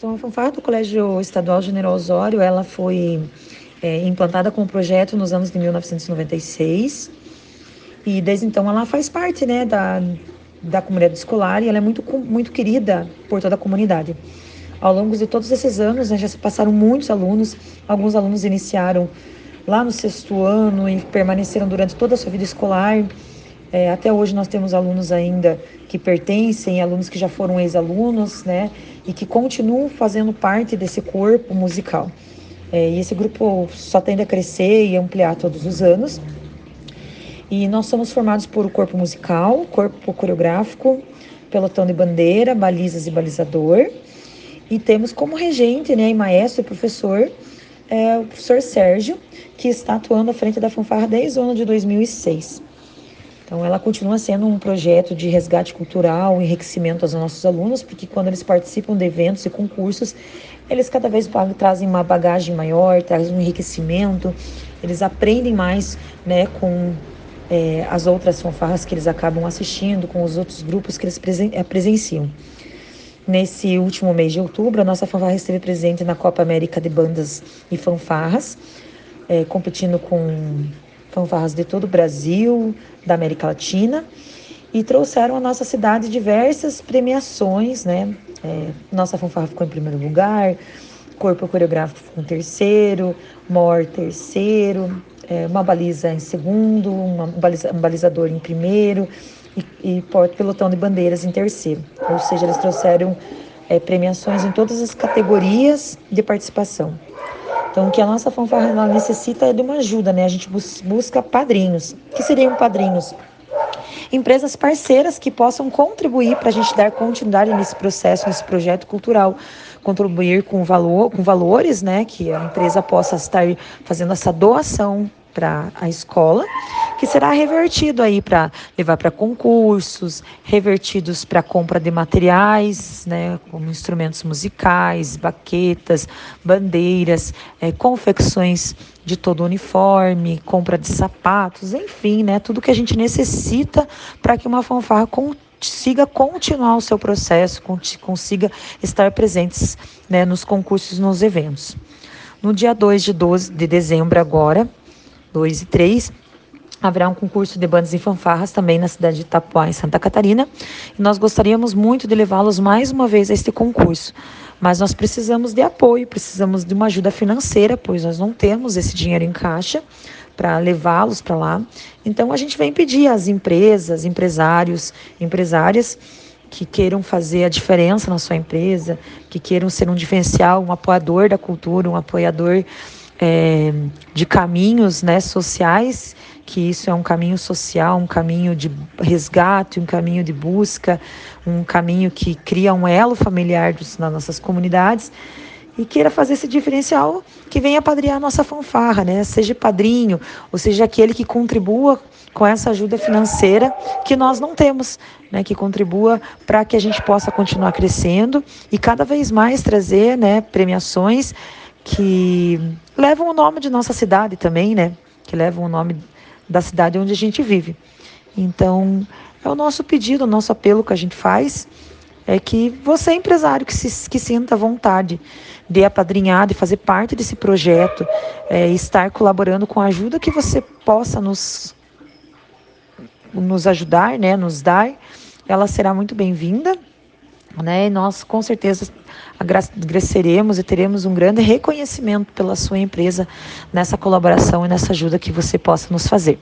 Então, a fanfarra do Colégio Estadual General Osório, ela foi é, implantada com o projeto nos anos de 1996 e desde então ela faz parte, né, da, da comunidade escolar e ela é muito, muito querida por toda a comunidade. Ao longo de todos esses anos, né, já se passaram muitos alunos, alguns alunos iniciaram lá no sexto ano e permaneceram durante toda a sua vida escolar. É, até hoje nós temos alunos ainda que pertencem, alunos que já foram ex-alunos, né, e que continuam fazendo parte desse corpo musical. É, e esse grupo só tende a crescer e ampliar todos os anos. E nós somos formados por o corpo musical, corpo coreográfico, pelotão de bandeira, balizas e balizador. E temos como regente, né, e maestro e professor, é, o professor Sérgio, que está atuando à frente da fanfarra desde o ano de 2006. Então, ela continua sendo um projeto de resgate cultural, enriquecimento aos nossos alunos, porque quando eles participam de eventos e concursos, eles cada vez trazem uma bagagem maior, trazem um enriquecimento, eles aprendem mais né, com é, as outras fanfarras que eles acabam assistindo, com os outros grupos que eles presen é, presenciam. Nesse último mês de outubro, a nossa fanfarra esteve presente na Copa América de Bandas e Fanfarras, é, competindo com fanfarras de todo o Brasil, da América Latina, e trouxeram à nossa cidade diversas premiações, né? É, nossa fanfarra ficou em primeiro lugar, corpo coreográfico ficou em terceiro, mor terceiro, é, uma baliza em segundo, uma, um, baliza, um balizador em primeiro e, e pelotão de bandeiras em terceiro. Ou seja, eles trouxeram é, premiações em todas as categorias de participação. Então, o que a nossa fanfarra necessita é de uma ajuda, né? A gente bus busca padrinhos. O que seriam padrinhos? Empresas parceiras que possam contribuir para a gente dar continuidade nesse processo, nesse projeto cultural, contribuir com, valor, com valores, né? Que a empresa possa estar fazendo essa doação para a escola, que será revertido aí para levar para concursos, revertidos para compra de materiais, né, como instrumentos musicais, baquetas, bandeiras, é, confecções de todo o uniforme, compra de sapatos, enfim, né, tudo que a gente necessita para que uma fanfarra consiga continuar o seu processo, consiga estar presentes né, nos concursos, nos eventos. No dia 2 de, 12 de dezembro agora, 2 e 3. Haverá um concurso de bandas e fanfarras também na cidade de Itapuá, em Santa Catarina. E nós gostaríamos muito de levá-los mais uma vez a este concurso. Mas nós precisamos de apoio, precisamos de uma ajuda financeira, pois nós não temos esse dinheiro em caixa para levá-los para lá. Então a gente vem pedir às empresas, empresários, empresárias que queiram fazer a diferença na sua empresa, que queiram ser um diferencial, um apoiador da cultura, um apoiador é, de caminhos né, sociais, que isso é um caminho social, um caminho de resgate, um caminho de busca, um caminho que cria um elo familiar dos, nas nossas comunidades e queira fazer esse diferencial que venha padrinhar a nossa fanfarra, né? Seja padrinho, ou seja aquele que contribua com essa ajuda financeira que nós não temos, né? Que contribua para que a gente possa continuar crescendo e cada vez mais trazer, né? Premiações que levam o nome de nossa cidade também, né? Que levam o nome da cidade onde a gente vive. Então, é o nosso pedido, o nosso apelo que a gente faz é que você, empresário, que, se, que sinta vontade de apadrinhar, de fazer parte desse projeto, é, estar colaborando com a ajuda que você possa nos, nos ajudar, né, nos dar, ela será muito bem-vinda. Né? E nós com certeza agradeceremos e teremos um grande reconhecimento pela sua empresa nessa colaboração e nessa ajuda que você possa nos fazer.